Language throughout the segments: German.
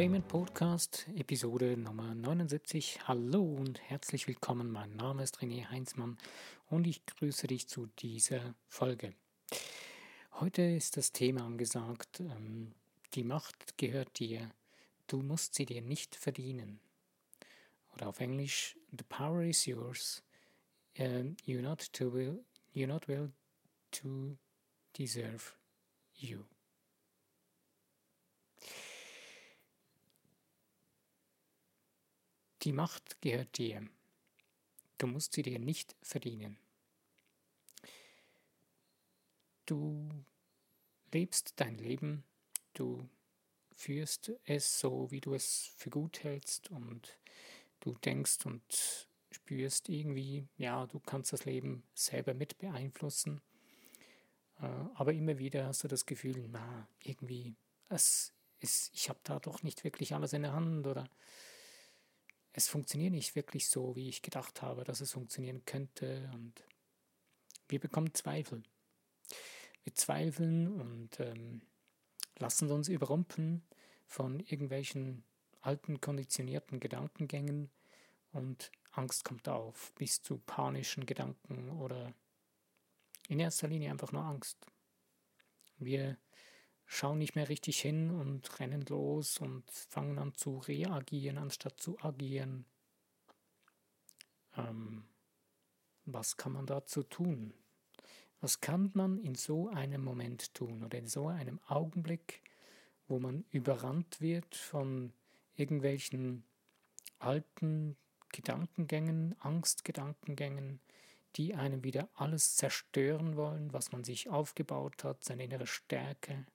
Frame Podcast, Episode Nummer 79. Hallo und herzlich willkommen. Mein Name ist René Heinzmann und ich grüße dich zu dieser Folge. Heute ist das Thema angesagt, ähm, die Macht gehört dir, du musst sie dir nicht verdienen. Oder auf Englisch, the power is yours, uh, you're, not to will, you're not will to deserve you. Die Macht gehört dir. Du musst sie dir nicht verdienen. Du lebst dein Leben, du führst es so, wie du es für gut hältst und du denkst und spürst irgendwie, ja, du kannst das Leben selber mit beeinflussen. Äh, aber immer wieder hast du das Gefühl, na, irgendwie, es ist, ich habe da doch nicht wirklich alles in der Hand oder es funktioniert nicht wirklich so, wie ich gedacht habe, dass es funktionieren könnte. Und wir bekommen Zweifel. Wir zweifeln und ähm, lassen uns überrumpeln von irgendwelchen alten, konditionierten Gedankengängen und Angst kommt auf, bis zu panischen Gedanken oder in erster Linie einfach nur Angst. Wir schauen nicht mehr richtig hin und rennen los und fangen an zu reagieren, anstatt zu agieren. Ähm, was kann man dazu tun? Was kann man in so einem Moment tun oder in so einem Augenblick, wo man überrannt wird von irgendwelchen alten Gedankengängen, Angstgedankengängen, die einem wieder alles zerstören wollen, was man sich aufgebaut hat, seine innere Stärke,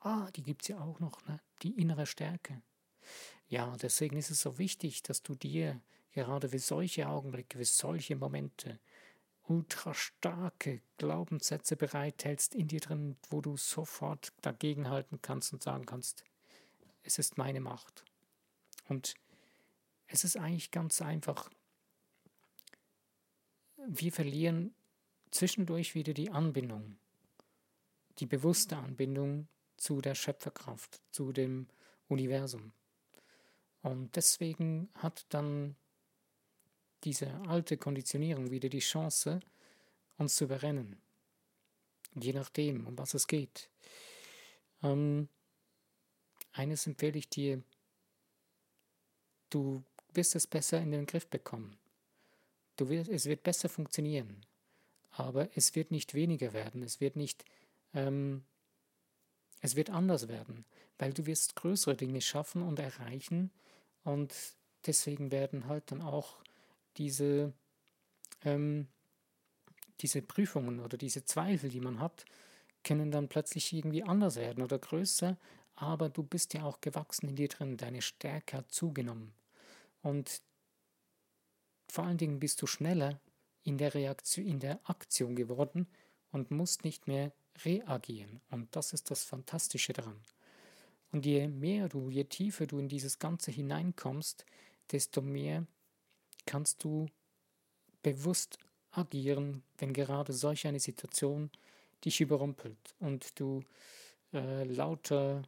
Ah, die gibt es ja auch noch, ne? die innere Stärke. Ja, deswegen ist es so wichtig, dass du dir gerade für solche Augenblicke, für solche Momente ultra starke Glaubenssätze bereithältst in dir drin, wo du sofort dagegenhalten kannst und sagen kannst, es ist meine Macht. Und es ist eigentlich ganz einfach. Wir verlieren zwischendurch wieder die Anbindung, die bewusste Anbindung zu der Schöpferkraft, zu dem Universum. Und deswegen hat dann diese alte Konditionierung wieder die Chance, uns zu überrennen. Je nachdem, um was es geht. Ähm, eines empfehle ich dir, du wirst es besser in den Griff bekommen. Du wirst, es wird besser funktionieren, aber es wird nicht weniger werden, es wird nicht ähm, es wird anders werden, weil du wirst größere Dinge schaffen und erreichen und deswegen werden halt dann auch diese, ähm, diese Prüfungen oder diese Zweifel, die man hat, können dann plötzlich irgendwie anders werden oder größer, aber du bist ja auch gewachsen in dir drin, deine Stärke hat zugenommen. Und vor allen Dingen bist du schneller in der Reaktion, in der Aktion geworden und musst nicht mehr reagieren. Und das ist das Fantastische daran. Und je mehr du, je tiefer du in dieses Ganze hineinkommst, desto mehr kannst du bewusst agieren, wenn gerade solch eine Situation dich überrumpelt und du äh, lauter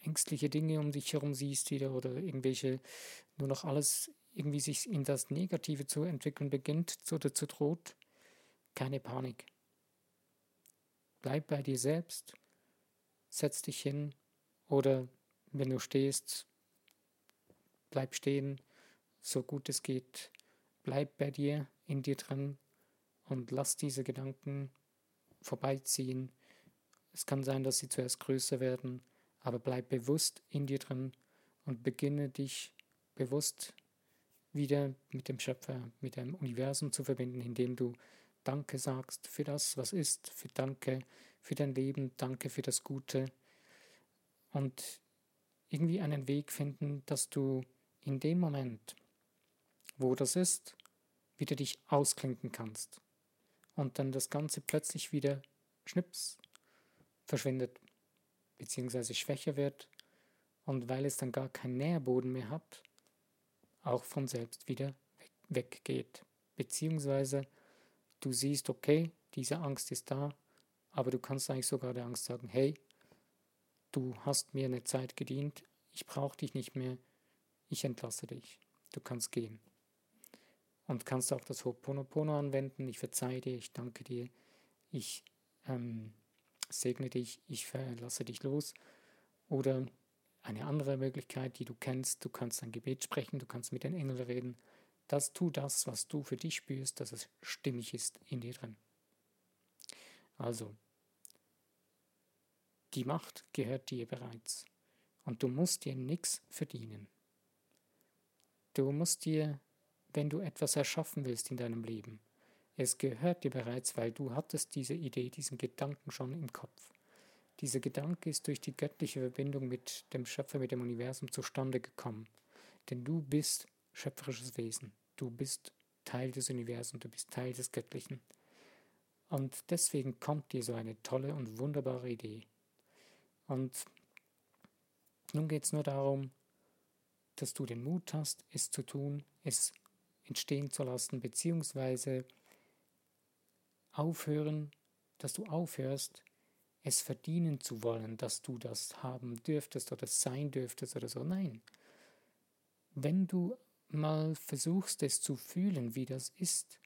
ängstliche Dinge um dich herum siehst wieder oder irgendwelche nur noch alles irgendwie sich in das Negative zu entwickeln beginnt oder zu droht, keine Panik. Bleib bei dir selbst, setz dich hin oder wenn du stehst, bleib stehen, so gut es geht. Bleib bei dir, in dir drin und lass diese Gedanken vorbeiziehen. Es kann sein, dass sie zuerst größer werden, aber bleib bewusst in dir drin und beginne dich bewusst wieder mit dem Schöpfer, mit dem Universum zu verbinden, indem du Danke sagst für das, was ist, für Danke für dein Leben, Danke für das Gute. Und irgendwie einen Weg finden, dass du in dem Moment, wo das ist, wieder dich ausklinken kannst. Und dann das Ganze plötzlich wieder schnips verschwindet beziehungsweise schwächer wird. Und weil es dann gar keinen Nährboden mehr hat, auch von selbst wieder weggeht. Beziehungsweise du siehst, okay, diese Angst ist da, aber du kannst eigentlich sogar der Angst sagen, hey, du hast mir eine Zeit gedient, ich brauche dich nicht mehr, ich entlasse dich, du kannst gehen. Und kannst auch das Ho'oponopono anwenden, ich verzeihe dir, ich danke dir, ich ähm, segne dich, ich verlasse dich los. Oder eine andere Möglichkeit, die du kennst, du kannst ein Gebet sprechen, du kannst mit den Engeln reden. Das tu das, was du für dich spürst, dass es stimmig ist in dir drin. Also, die Macht gehört dir bereits und du musst dir nichts verdienen. Du musst dir, wenn du etwas erschaffen willst in deinem Leben, es gehört dir bereits, weil du hattest diese Idee, diesen Gedanken schon im Kopf. Dieser Gedanke ist durch die göttliche Verbindung mit dem Schöpfer, mit dem Universum zustande gekommen. Denn du bist schöpferisches Wesen. Du bist Teil des Universums, du bist Teil des Göttlichen. Und deswegen kommt dir so eine tolle und wunderbare Idee. Und nun geht es nur darum, dass du den Mut hast, es zu tun, es entstehen zu lassen, beziehungsweise aufhören, dass du aufhörst, es verdienen zu wollen, dass du das haben dürftest oder sein dürftest oder so. Nein. Wenn du mal versuchst, es zu fühlen, wie das ist,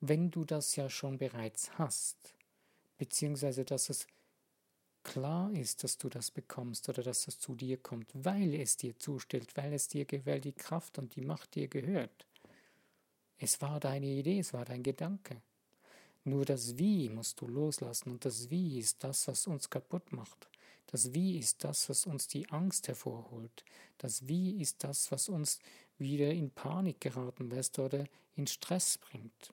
wenn du das ja schon bereits hast, beziehungsweise dass es klar ist, dass du das bekommst oder dass das zu dir kommt, weil es dir zustellt, weil es dir, weil die Kraft und die Macht dir gehört. Es war deine Idee, es war dein Gedanke. Nur das Wie musst du loslassen und das Wie ist das, was uns kaputt macht. Das Wie ist das, was uns die Angst hervorholt. Das Wie ist das, was uns wieder in Panik geraten lässt oder in Stress bringt.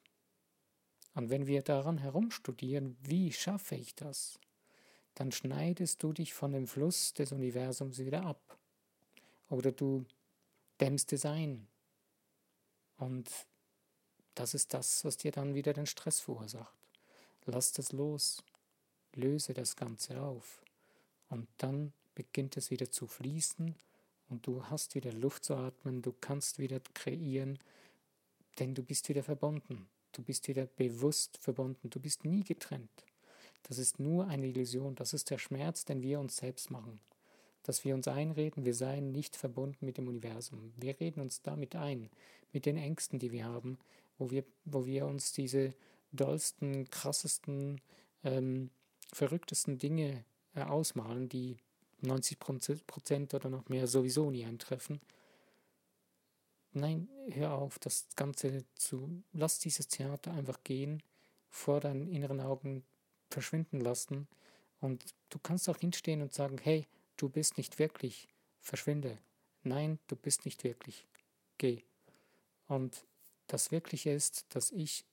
Und wenn wir daran herumstudieren, wie schaffe ich das, dann schneidest du dich von dem Fluss des Universums wieder ab. Oder du dämmst es ein. Und das ist das, was dir dann wieder den Stress verursacht. Lass das los, löse das Ganze auf und dann beginnt es wieder zu fließen und du hast wieder Luft zu atmen, du kannst wieder kreieren, denn du bist wieder verbunden, du bist wieder bewusst verbunden, du bist nie getrennt. Das ist nur eine Illusion, das ist der Schmerz, den wir uns selbst machen. Dass wir uns einreden, wir seien nicht verbunden mit dem Universum. Wir reden uns damit ein, mit den Ängsten, die wir haben, wo wir, wo wir uns diese dollsten, krassesten, ähm, verrücktesten Dinge äh, ausmalen, die 90 Prozent oder noch mehr sowieso nie eintreffen. Nein, hör auf, das Ganze zu, lass dieses Theater einfach gehen, vor deinen inneren Augen verschwinden lassen und du kannst auch hinstehen und sagen, hey, du bist nicht wirklich, verschwinde. Nein, du bist nicht wirklich, geh. Und das Wirkliche ist, dass ich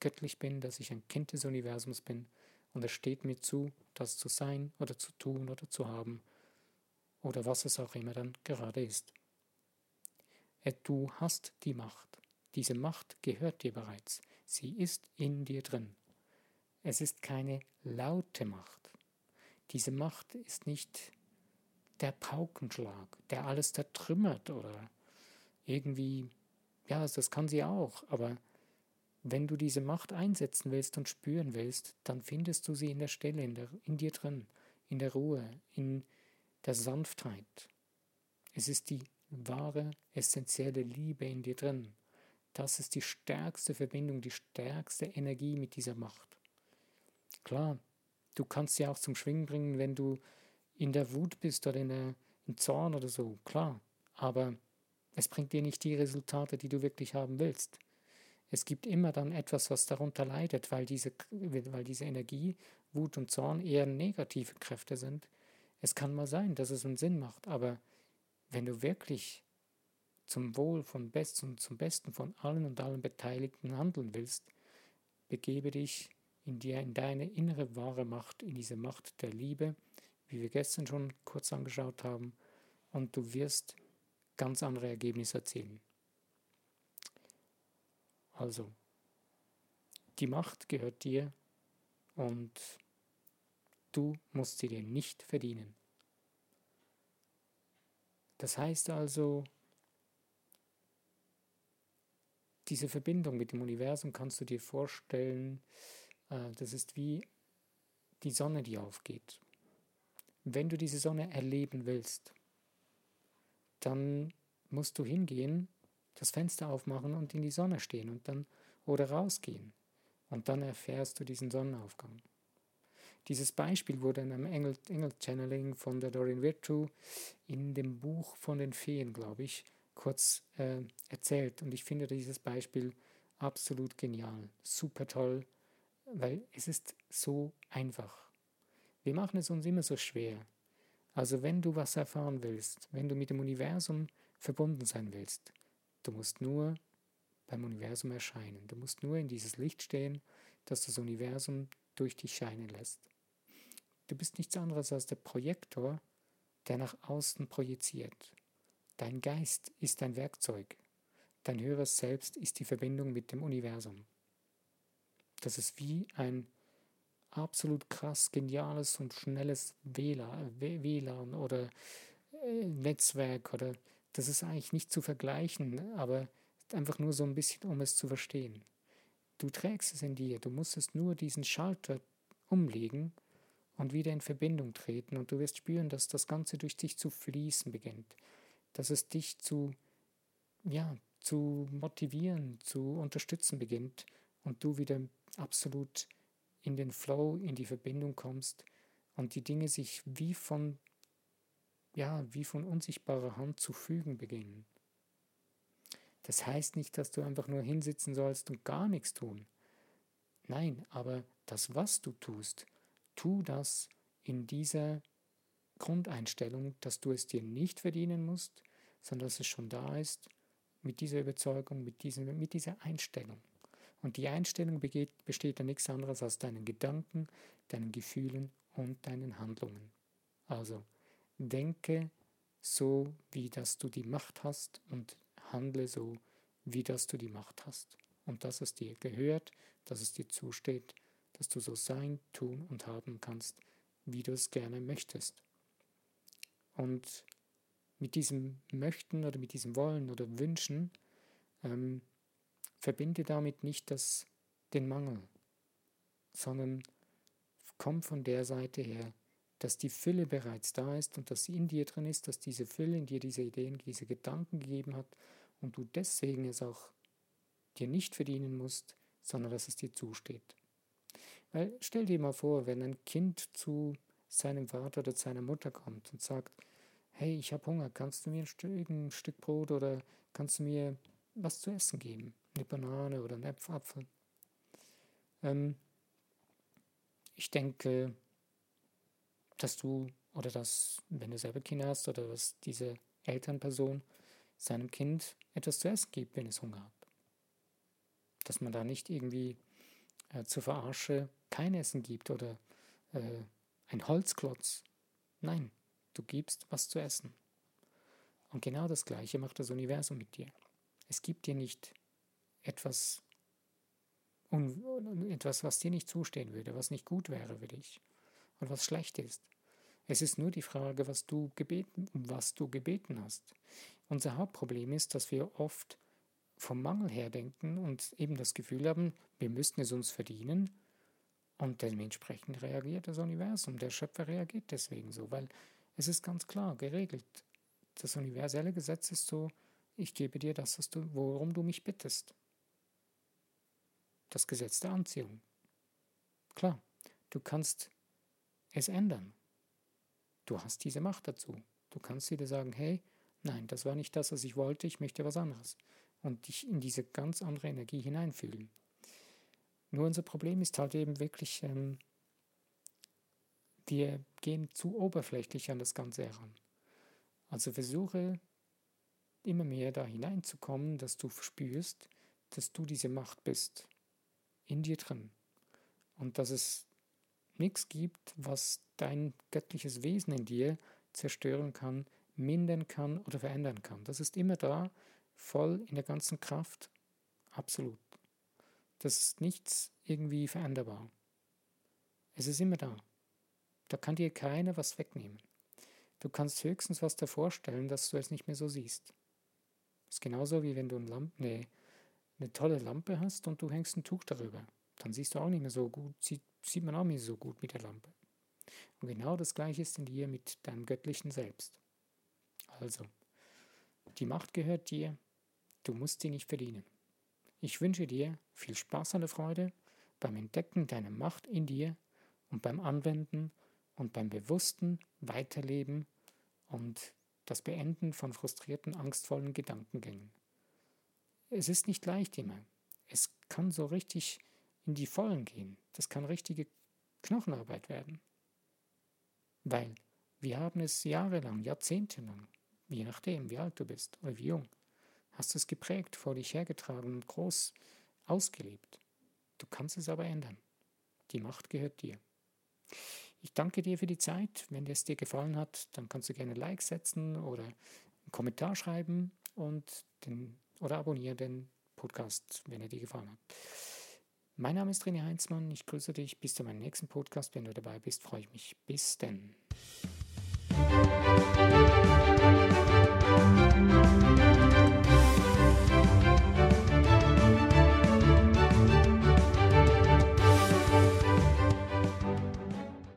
göttlich bin, dass ich ein Kind des Universums bin und es steht mir zu, das zu sein oder zu tun oder zu haben oder was es auch immer dann gerade ist. Du hast die Macht. Diese Macht gehört dir bereits. Sie ist in dir drin. Es ist keine laute Macht. Diese Macht ist nicht der Paukenschlag, der alles zertrümmert oder irgendwie ja, das kann sie auch, aber wenn du diese Macht einsetzen willst und spüren willst, dann findest du sie in der Stelle, in, der, in dir drin, in der Ruhe, in der Sanftheit. Es ist die wahre, essentielle Liebe in dir drin. Das ist die stärkste Verbindung, die stärkste Energie mit dieser Macht. Klar, du kannst sie auch zum Schwingen bringen, wenn du in der Wut bist oder in der, im Zorn oder so, klar. Aber es bringt dir nicht die Resultate, die du wirklich haben willst. Es gibt immer dann etwas, was darunter leidet, weil diese, weil diese Energie, Wut und Zorn eher negative Kräfte sind. Es kann mal sein, dass es einen Sinn macht, aber wenn du wirklich zum Wohl von Best und zum Besten von allen und allen Beteiligten handeln willst, begebe dich in dir, in deine innere wahre Macht, in diese Macht der Liebe, wie wir gestern schon kurz angeschaut haben, und du wirst ganz andere Ergebnisse erzielen. Also, die Macht gehört dir und du musst sie dir nicht verdienen. Das heißt also, diese Verbindung mit dem Universum kannst du dir vorstellen, äh, das ist wie die Sonne, die aufgeht. Wenn du diese Sonne erleben willst, dann musst du hingehen, das Fenster aufmachen und in die Sonne stehen und dann oder rausgehen. Und dann erfährst du diesen Sonnenaufgang. Dieses Beispiel wurde in einem Engel-Channeling von der Doreen Virtue in dem Buch von den Feen, glaube ich, kurz äh, erzählt. Und ich finde dieses Beispiel absolut genial, super toll, weil es ist so einfach. Wir machen es uns immer so schwer. Also wenn du was erfahren willst, wenn du mit dem Universum verbunden sein willst, du musst nur beim Universum erscheinen. Du musst nur in dieses Licht stehen, das das Universum durch dich scheinen lässt. Du bist nichts anderes als der Projektor, der nach außen projiziert. Dein Geist ist dein Werkzeug. Dein höheres Selbst ist die Verbindung mit dem Universum. Das ist wie ein absolut krass geniales und schnelles WLAN oder äh, Netzwerk oder das ist eigentlich nicht zu vergleichen, aber einfach nur so ein bisschen, um es zu verstehen. Du trägst es in dir, du musstest nur diesen Schalter umlegen und wieder in Verbindung treten und du wirst spüren, dass das Ganze durch dich zu fließen beginnt, dass es dich zu, ja, zu motivieren, zu unterstützen beginnt und du wieder absolut in den Flow, in die Verbindung kommst und die Dinge sich wie von, ja, wie von unsichtbarer Hand zu fügen beginnen. Das heißt nicht, dass du einfach nur hinsitzen sollst und gar nichts tun. Nein, aber das, was du tust, tu das in dieser Grundeinstellung, dass du es dir nicht verdienen musst, sondern dass es schon da ist, mit dieser Überzeugung, mit, diesem, mit dieser Einstellung. Und die Einstellung besteht dann nichts anderes als deinen Gedanken, deinen Gefühlen und deinen Handlungen. Also denke so, wie dass du die Macht hast und handle so, wie dass du die Macht hast. Und dass es dir gehört, dass es dir zusteht, dass du so sein, tun und haben kannst, wie du es gerne möchtest. Und mit diesem Möchten oder mit diesem Wollen oder Wünschen ähm, verbinde damit nicht das, den Mangel, sondern komm von der Seite her, dass die Fülle bereits da ist und dass sie in dir drin ist, dass diese Fülle in dir diese Ideen, diese Gedanken gegeben hat und du deswegen es auch dir nicht verdienen musst, sondern dass es dir zusteht. Weil stell dir mal vor, wenn ein Kind zu seinem Vater oder seiner Mutter kommt und sagt, hey, ich habe Hunger, kannst du mir ein Stück, ein Stück Brot oder kannst du mir was zu essen geben? Eine Banane oder einen Apfel. Ähm, ich denke, dass du oder dass, wenn du selber Kinder hast oder dass diese Elternperson seinem Kind etwas zu essen gibt, wenn es Hunger hat. Dass man da nicht irgendwie äh, zur Verarsche kein Essen gibt oder äh, ein Holzklotz. Nein, du gibst was zu essen. Und genau das Gleiche macht das Universum mit dir. Es gibt dir nicht etwas, etwas, was dir nicht zustehen würde, was nicht gut wäre für dich und was schlecht ist. Es ist nur die Frage, was du gebeten, was du gebeten hast. Unser Hauptproblem ist, dass wir oft vom Mangel her denken und eben das Gefühl haben, wir müssten es uns verdienen. Und dementsprechend reagiert das Universum. Der Schöpfer reagiert deswegen so, weil es ist ganz klar geregelt. Das universelle Gesetz ist so, ich gebe dir das, was du, worum du mich bittest. Das Gesetz der Anziehung. Klar, du kannst es ändern. Du hast diese Macht dazu. Du kannst wieder sagen, hey, nein, das war nicht das, was ich wollte, ich möchte was anderes. Und dich in diese ganz andere Energie hineinfühlen. Nur unser Problem ist halt eben wirklich, ähm, wir gehen zu oberflächlich an das Ganze heran. Also versuche immer mehr da hineinzukommen, dass du spürst, dass du diese Macht bist, in dir drin. Und dass es nichts gibt, was dein göttliches Wesen in dir zerstören kann, mindern kann oder verändern kann. Das ist immer da, voll in der ganzen Kraft, absolut. Das ist nichts irgendwie veränderbar. Es ist immer da. Da kann dir keiner was wegnehmen. Du kannst höchstens was davor stellen, dass du es nicht mehr so siehst. Das ist genauso wie wenn du eine, Lampe, eine, eine tolle Lampe hast und du hängst ein Tuch darüber. Dann siehst du auch nicht mehr so gut, sieht, sieht man auch nicht so gut mit der Lampe. Und genau das gleiche ist in dir mit deinem göttlichen Selbst. Also, Die Macht gehört dir, du musst sie nicht verdienen. Ich wünsche dir viel Spaß und Freude beim Entdecken deiner Macht in dir und beim Anwenden und beim bewussten Weiterleben und das Beenden von frustrierten, angstvollen Gedankengängen. Es ist nicht leicht immer. Es kann so richtig in die Vollen gehen. Das kann richtige Knochenarbeit werden. Weil wir haben es jahrelang, jahrzehntelang, je nachdem, wie alt du bist oder wie jung, hast du es geprägt, vor dich hergetragen und groß ausgelebt. Du kannst es aber ändern. Die Macht gehört dir. Ich danke dir für die Zeit. Wenn es dir gefallen hat, dann kannst du gerne ein Like setzen oder einen Kommentar schreiben und den, oder abonniere den Podcast, wenn er dir gefallen hat. Mein Name ist René Heinzmann. Ich grüße dich. Bis zu meinem nächsten Podcast. Wenn du dabei bist, freue ich mich. Bis denn.